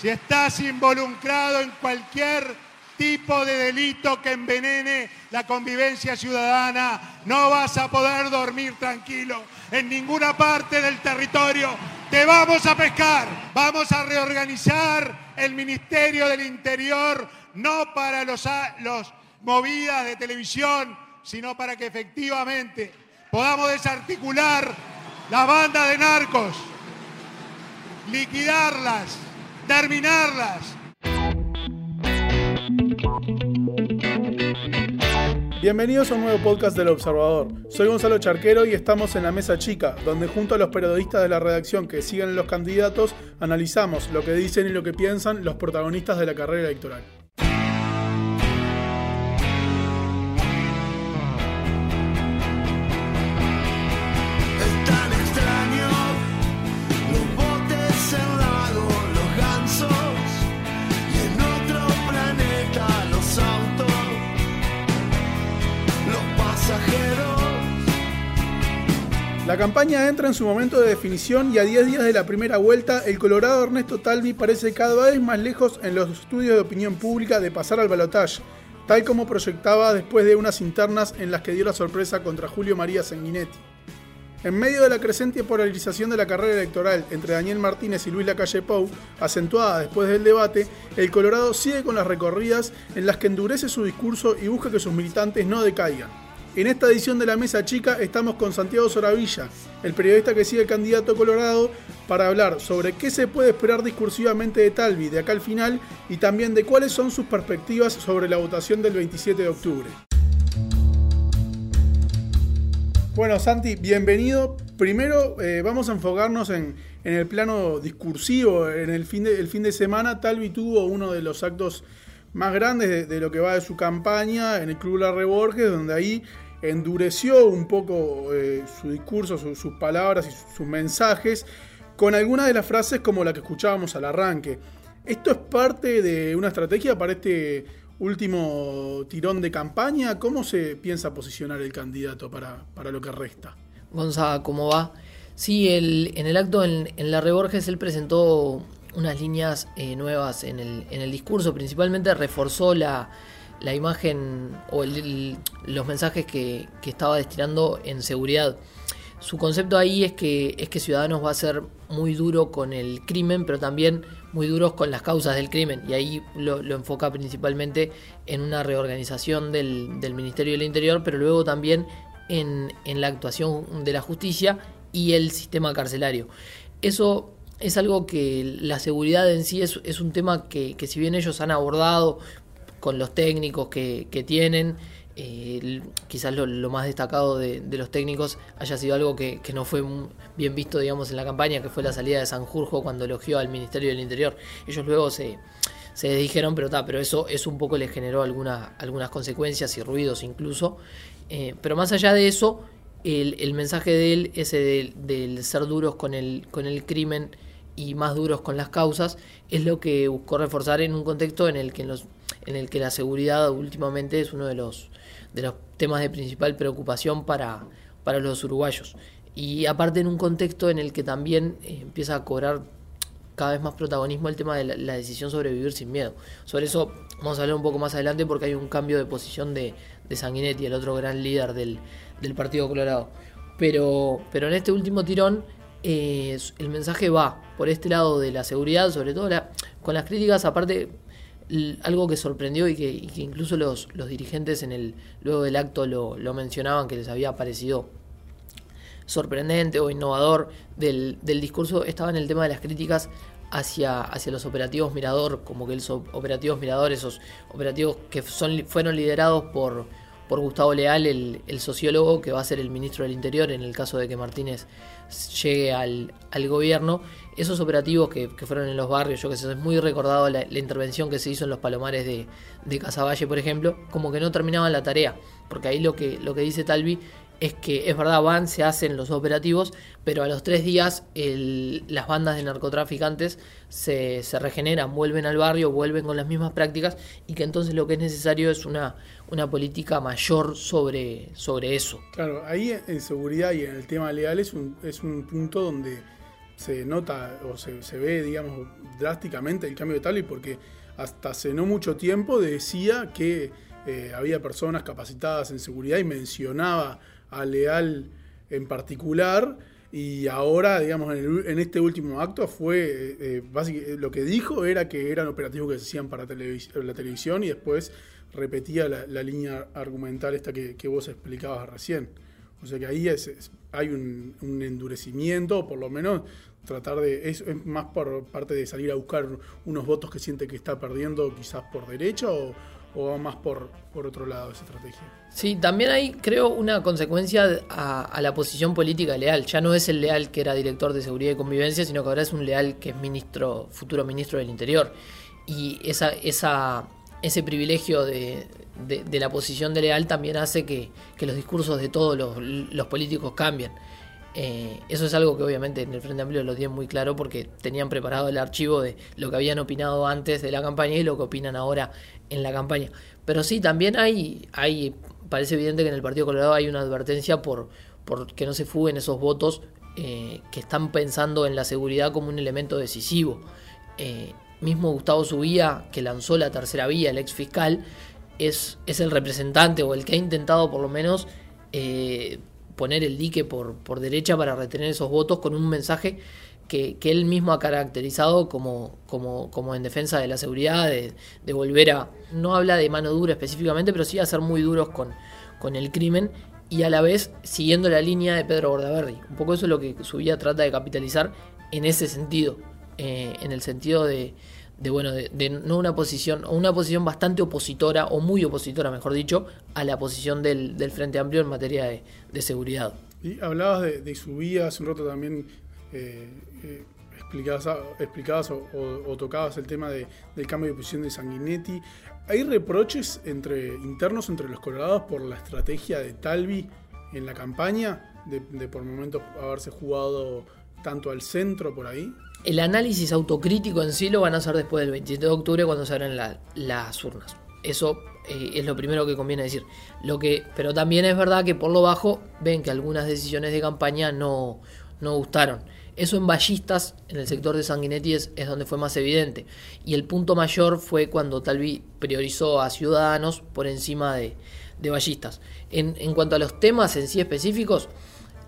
si estás involucrado en cualquier tipo de delito que envenene la convivencia ciudadana, no vas a poder dormir tranquilo en ninguna parte del territorio. Te vamos a pescar, vamos a reorganizar el Ministerio del Interior, no para los, movidas de televisión, sino para que efectivamente podamos desarticular la banda de narcos, liquidarlas, terminarlas Bienvenidos a un nuevo podcast del Observador. Soy Gonzalo Charquero y estamos en la Mesa Chica, donde junto a los periodistas de la redacción que siguen los candidatos, analizamos lo que dicen y lo que piensan los protagonistas de la carrera electoral. La campaña entra en su momento de definición y a 10 días de la primera vuelta, el colorado Ernesto Talvi parece cada vez más lejos en los estudios de opinión pública de pasar al balotaje, tal como proyectaba después de unas internas en las que dio la sorpresa contra Julio María Sanguinetti. En medio de la creciente polarización de la carrera electoral entre Daniel Martínez y Luis Lacalle Pou, acentuada después del debate, el Colorado sigue con las recorridas en las que endurece su discurso y busca que sus militantes no decaigan. En esta edición de la Mesa Chica estamos con Santiago Soravilla, el periodista que sigue el candidato Colorado, para hablar sobre qué se puede esperar discursivamente de Talvi de acá al final y también de cuáles son sus perspectivas sobre la votación del 27 de octubre. Bueno, Santi, bienvenido. Primero eh, vamos a enfocarnos en, el plano discursivo. En el fin de, semana, Talvi tuvo uno de los actos más grandes de, lo que va de su campaña en el Club La Reborges, donde ahí endureció un poco eh, su discurso, sus palabras y sus mensajes con algunas de las frases como la que escuchábamos al arranque. ¿Esto es parte de una estrategia para este último tirón de campaña? ¿Cómo se piensa posicionar el candidato para, lo que resta? Gonzaga, ¿cómo va? Sí, en el acto en, en La Reborges él presentó unas líneas eh, nuevas en el, en el discurso, principalmente reforzó la, la imagen o los mensajes que, estaba destinando en seguridad. Su concepto ahí es que, es que Ciudadanos va a ser muy duro con el crimen, pero también muy duros con las causas del crimen. Y ahí lo, enfoca principalmente en una reorganización del, del, Ministerio del Interior, pero luego también en, en la actuación de la justicia y el sistema carcelario. Eso es algo que la seguridad en sí es, es un tema que, que, si bien ellos han abordado con los técnicos que, tienen. Eh, quizás lo, más destacado de, los técnicos haya sido algo que, no fue bien visto, digamos, en la campaña, que fue la salida de Sanjurjo cuando elogió al Ministerio del Interior. Ellos luego se, se dijeron, pero ta, pero eso, eso un poco les generó alguna, algunas consecuencias y ruidos incluso. Eh, pero más allá de eso, el, mensaje de él, ese del, ser duros con el, con el crimen y más duros con las causas, es lo que buscó reforzar en un contexto en el que en los en el que la seguridad últimamente es uno de los, de los temas de principal preocupación para, para los uruguayos. Y aparte en un contexto en el que también eh, empieza a cobrar cada vez más protagonismo el tema de la, decisión sobre vivir sin miedo. Sobre eso vamos a hablar un poco más adelante porque hay un cambio de posición de, de Sanguinetti, el otro gran líder del, del Partido Colorado. Pero, pero en este último tirón eh, el mensaje va por este lado de la seguridad, sobre todo con las críticas, aparte algo que sorprendió y que, incluso los, los, dirigentes en el luego del acto lo, mencionaban que les había parecido sorprendente o innovador del, del, discurso estaba en el tema de las críticas hacia, hacia los operativos Mirador, como que los operativos Mirador, esos operativos que son, fueron liderados por, por Gustavo Leal, el, sociólogo que va a ser el ministro del Interior en el caso de que Martínez llegue al, gobierno, esos operativos que, fueron en los barrios, yo que sé, es muy recordado la, intervención que se hizo en los palomares de, de Casaballe, por ejemplo, como que no terminaban la tarea, porque ahí lo que, lo que dice Talvi es que es verdad, van, se hacen los operativos, pero a los tres días las bandas de narcotraficantes se, regeneran, vuelven al barrio, vuelven con las mismas prácticas y que entonces lo que es necesario es una, una política mayor sobre, sobre eso. Claro, ahí en seguridad y en el tema legal es un, es un punto donde se nota o se, ve, digamos, drásticamente el cambio de Talvi porque hasta hace no mucho tiempo decía que eh, había personas capacitadas en seguridad y mencionaba a Leal en particular. Y ahora, digamos, en, este último acto fue, eh, eh, básicamente, lo que dijo era que eran operativos que se hacían para la televisión y después repetía la, línea argumental esta que, vos explicabas recién. O sea que ahí hay un, endurecimiento, por lo menos tratar de. Es, más por parte de salir a buscar unos votos que siente que está perdiendo, quizás por derecha, o, o más por, por otro lado esa estrategia. Sí, también hay, creo, una consecuencia a, la posición política leal. Ya no es el leal que era director de seguridad y convivencia, sino que ahora es un leal que es ministro, futuro ministro del Interior. Y esa, esa, ese privilegio de, de, la posición de leal también hace que, que los discursos de todos los, los políticos cambien. Eh, eso es algo que obviamente en el Frente Amplio lo tienen muy claro porque tenían preparado el archivo de lo que habían opinado antes de la campaña y lo que opinan ahora en la campaña. Pero sí, también hay, hay parece evidente que en el Partido Colorado hay una advertencia por, por que no se fuguen esos votos eh, que están pensando en la seguridad como un elemento decisivo. Eh, mismo Gustavo Subía, que lanzó la tercera vía, el ex fiscal, es, es el representante o el que ha intentado por lo menos poner el dique por, por derecha para retener esos votos con un mensaje que, él mismo ha caracterizado como, como, como en defensa de la seguridad, de, volver a, no habla de mano dura específicamente, pero sí a ser muy duros con, con el crimen y a la vez siguiendo la línea de Pedro Bordaberry. Un poco eso es lo que su vida trata de capitalizar en ese sentido, eh, en el sentido de, de bueno, de, no una posición, o una posición bastante opositora, o muy opositora, mejor dicho, a la posición del, Frente Amplio en materia de, seguridad. Y hablabas de, de su vida, hace un rato también eh, eh, explicabas, o, tocabas el tema del cambio de posición de Sanguinetti. ¿Hay reproches entre internos entre los colorados por la estrategia de Talvi en la campaña, de, de por momentos haberse jugado tanto al centro por ahí? El análisis autocrítico en sí lo van a hacer después del 27 de octubre cuando se abran las urnas. Eso eh, es lo primero que conviene decir. Lo que, pero también es verdad que por lo bajo ven que algunas decisiones de campaña no, no gustaron. Eso en ballistas, en el sector de Sanguinetti, es, donde fue más evidente. Y el punto mayor fue cuando Talvi priorizó a ciudadanos por encima de, de ballistas. En, en cuanto a los temas en sí específicos,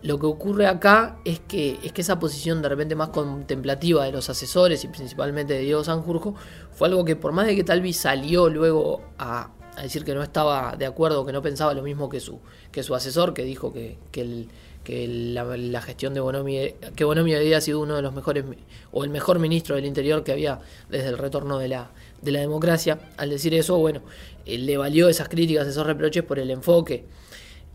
lo que ocurre acá es que, es que esa posición de repente más contemplativa de los asesores y principalmente de Diego Sanjurjo fue algo que por más de que Talvi salió luego a, decir que no estaba de acuerdo, que no pensaba lo mismo que su, que su asesor, que dijo que, que, la, gestión de Bonomi, que Bonomi había sido uno de los mejores, o el mejor ministro del Interior que había desde el retorno de la, de la democracia. Al decir eso, bueno, eh, le valió esas críticas, esos reproches por el enfoque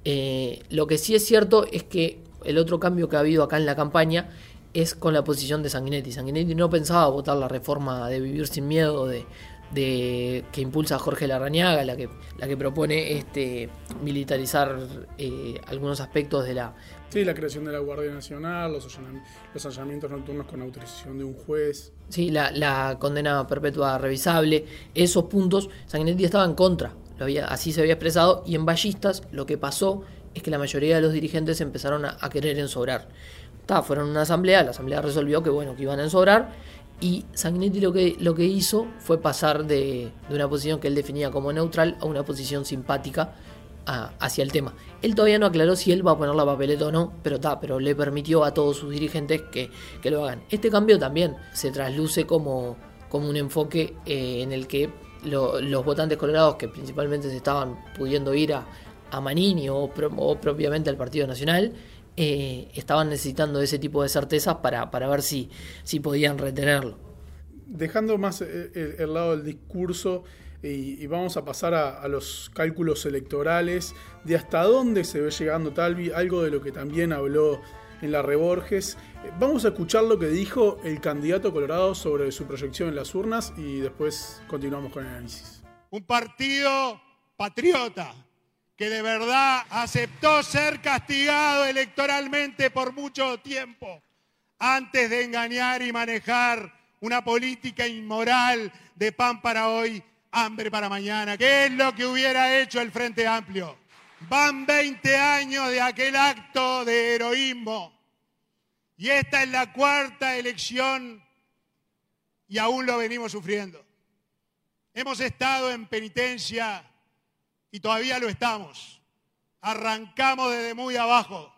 eh, lo que sí es cierto es que el otro cambio que ha habido acá en la campaña es con la posición de Sanguinetti. Sanguinetti no pensaba votar la reforma de vivir sin miedo de, que impulsa Jorge Larrañaga, la que, la que propone este militarizar eh, algunos aspectos de la... Sí, la creación de la Guardia Nacional, los, allanamientos nocturnos con autorización de un juez. Sí, la, la condena perpetua revisable. Esos puntos, Sanguinetti estaba en contra así se había expresado, y en Ballistas lo que pasó es que la mayoría de los dirigentes empezaron a, querer ensobrar. fueron a una asamblea, la asamblea resolvió que bueno, que iban a ensobrar, y Sanguinetti lo que, lo que hizo fue pasar de, una posición que él definía como neutral a una posición simpática hacia el tema. Él todavía no aclaró si él va a poner la papeleta o no, pero está, pero le permitió a todos sus dirigentes que, lo hagan. Este cambio también se trasluce como, como un enfoque eh, en el que los votantes colorados que principalmente se estaban pudiendo ir a, a Manini o, propiamente al Partido Nacional, eh, estaban necesitando ese tipo de certezas para, para ver si, si podían retenerlo. Dejando más el, lado del discurso y, vamos a pasar a, a, los cálculos electorales de hasta dónde se ve llegando Talvi, algo de lo que también habló en la Reborges. Vamos a escuchar lo que dijo el candidato colorado sobre su proyección en las urnas y después continuamos con el análisis. Un partido patriota que de verdad aceptó ser castigado electoralmente por mucho tiempo antes de engañar y manejar una política inmoral de pan para hoy, hambre para mañana, ¿Qué es lo que hubiera hecho el Frente Amplio. Van 20 años de aquel acto de heroísmo Y esta es la cuarta elección y aún lo venimos sufriendo. Hemos estado en penitencia y todavía lo estamos. Arrancamos desde muy abajo.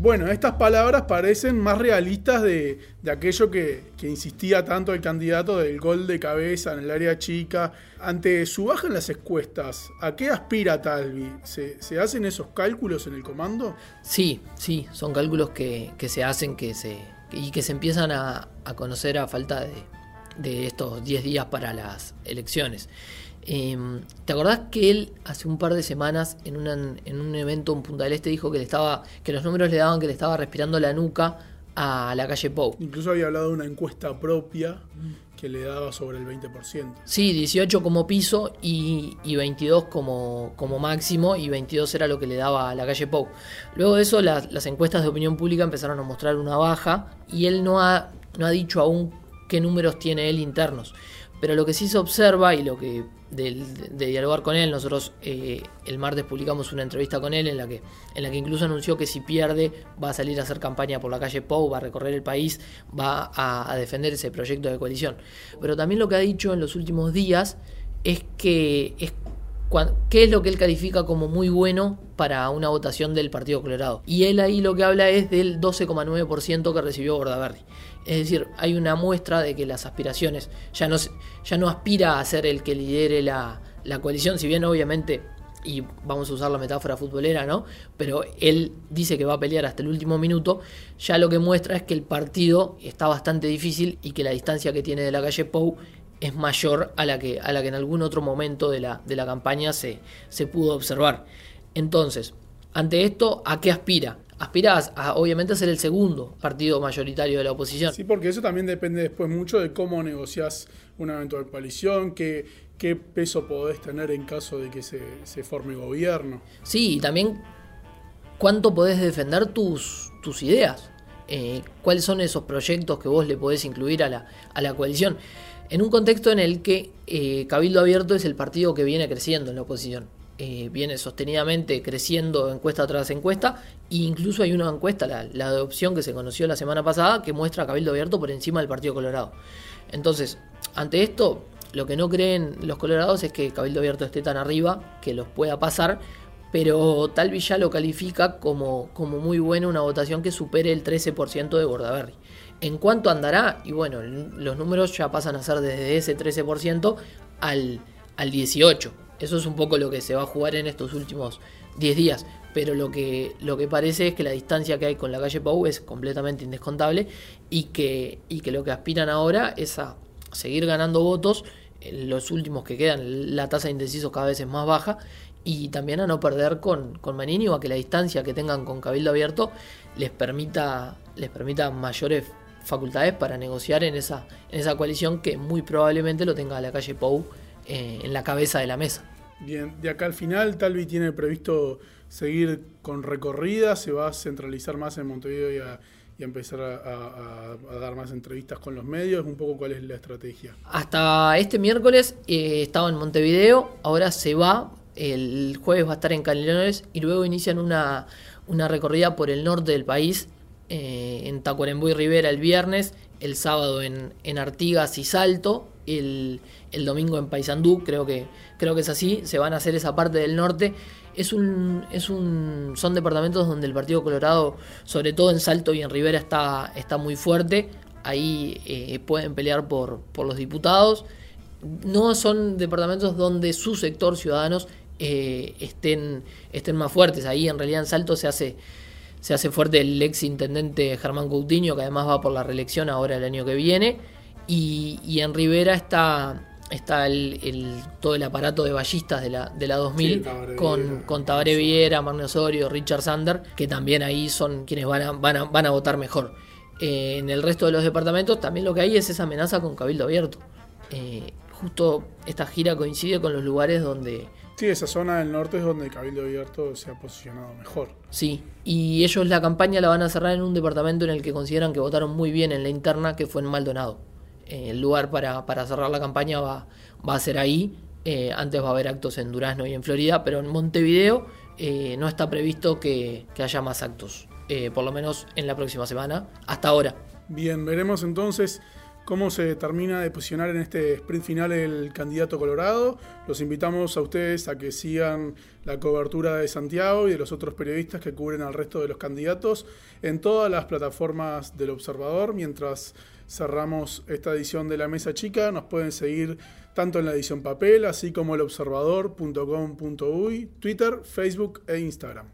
Bueno, estas palabras parecen más realistas de, aquello que, insistía tanto el candidato del gol de cabeza en el área chica. Ante su baja en las encuestas, ¿a qué aspira Talvi? ¿Se, hacen esos cálculos en el comando? Sí, sí, son cálculos que, se hacen que se, y que se empiezan a, conocer a falta de, de estos 10 días para las elecciones. Em, ¿Te acordás que él hace un par de semanas en, en un evento en Punta del Este dijo que le estaba que los números le daban que le estaba respirando la nuca a la calle Pou? Incluso había hablado de una encuesta propia que le daba sobre el 20%. Sí, 18 como piso y, 22 como, como máximo y 22 era lo que le daba a la calle Pou. Luego de eso las encuestas de opinión pública empezaron a mostrar una baja y él no ha, no ha dicho aún qué números tiene él internos. Pero lo que sí se observa y lo que de, dialogar con él, nosotros eh, el martes publicamos una entrevista con él en la, que, en la que incluso anunció que si pierde va a salir a hacer campaña por la calle Pou, va a recorrer el país, va a, defender ese proyecto de coalición. Pero también lo que ha dicho en los últimos días es que es qué es lo que él califica como muy bueno para una votación del Partido Colorado. Y él ahí lo que habla es del 12,9% que recibió Bordaberry. Es decir, hay una muestra de que las aspiraciones ya no, ya no aspira a ser el que lidere la, coalición, si bien obviamente y vamos a usar la metáfora futbolera, ¿no? Pero él dice que va a pelear hasta el último minuto, ya lo que muestra es que el partido está bastante difícil y que la distancia que tiene de la calle Pou es mayor a la que, a la que en algún otro momento de la, de la campaña se, se pudo observar. Entonces, ante esto, ¿a qué aspira? aspirás a, obviamente a ser el segundo partido mayoritario de la oposición. Sí, porque eso también depende después mucho de cómo negociás una eventual coalición, qué, qué peso podés tener en caso de que se, forme gobierno. Sí, y también cuánto podés defender tus, tus ideas. Eh, cuáles son esos proyectos que vos le podés incluir a la, a la coalición. En un contexto en el que eh, Cabildo Abierto es el partido que viene creciendo en la oposición. Eh, viene sostenidamente creciendo encuesta tras encuesta e incluso hay una encuesta, la, la, de opción que se conoció la semana pasada, que muestra a Cabildo Abierto por encima del Partido Colorado. Entonces, ante esto, lo que no creen los colorados es que Cabildo Abierto esté tan arriba, que los pueda pasar, pero tal ya lo califica como, como muy buena una votación que supere el 13% de Bordaberry. ¿En cuánto andará? Y bueno, los números ya pasan a ser desde ese 13% al, al 18%. Eso es un poco lo que se va a jugar en estos últimos 10 días. Pero lo que, lo que parece es que la distancia que hay con la calle Pau es completamente indescontable y que, y que lo que aspiran ahora es a seguir ganando votos. Los últimos que quedan, la tasa de indecisos cada vez es más baja. Y también a no perder con, con Manini o a que la distancia que tengan con Cabildo Abierto les permita, les permita mayores facultades para negociar en esa, en esa coalición que muy probablemente lo tenga la calle Pou eh, en la cabeza de la mesa. Bien, de acá al final, Talvi tiene previsto seguir con recorrida, se va a centralizar más en Montevideo y a, empezar a, dar más entrevistas con los medios. Un poco cuál es la estrategia. Hasta este miércoles eh, estaba en Montevideo, ahora se va, el jueves va a estar en Canelones y luego inician una, una recorrida por el norte del país, eh, en Tacuarembó y Rivera el viernes, el sábado en, en Artigas y Salto el, domingo en Paysandú, creo que, creo que es así, se van a hacer esa parte del norte. Es un, es un, son departamentos donde el Partido Colorado, sobre todo en Salto y en Rivera, está, está muy fuerte. Ahí eh, pueden pelear por, por los diputados. No son departamentos donde su sector ciudadanos eh, estén, estén más fuertes. Ahí en realidad en Salto se hace, se hace fuerte el ex intendente Germán Coutinho, que además va por la reelección ahora el año que viene. Y, en Rivera está, está el, todo el aparato de ballistas de la, de la 2000 con, con Tabaré Viera, Marne Osorio, Richard Sander, que también ahí son quienes van a, van a, van a votar mejor. Eh, en el resto de los departamentos también lo que hay es esa amenaza con Cabildo Abierto. Eh, justo esta gira coincide con los lugares donde... Sí, esa zona del norte es donde Cabildo Abierto se ha posicionado mejor. Sí, y ellos la campaña la van a cerrar en un departamento en el que consideran que votaron muy bien en la interna, que fue en Maldonado. Eh, el lugar para, cerrar la campaña va, va a ser ahí. Eh, antes va a haber actos en Durazno y en Florida, pero en Montevideo eh, no está previsto que, haya más actos, por lo menos en la próxima semana, hasta ahora. Bien, veremos entonces cómo se termina de posicionar en este sprint final el candidato colorado. Los invitamos a ustedes a que sigan la cobertura de Santiago y de los otros periodistas que cubren al resto de los candidatos en todas las plataformas del Observador. Mientras cerramos esta edición de la Mesa Chica, nos pueden seguir tanto en la edición papel, así como el observador.com.uy, Twitter, Facebook e Instagram.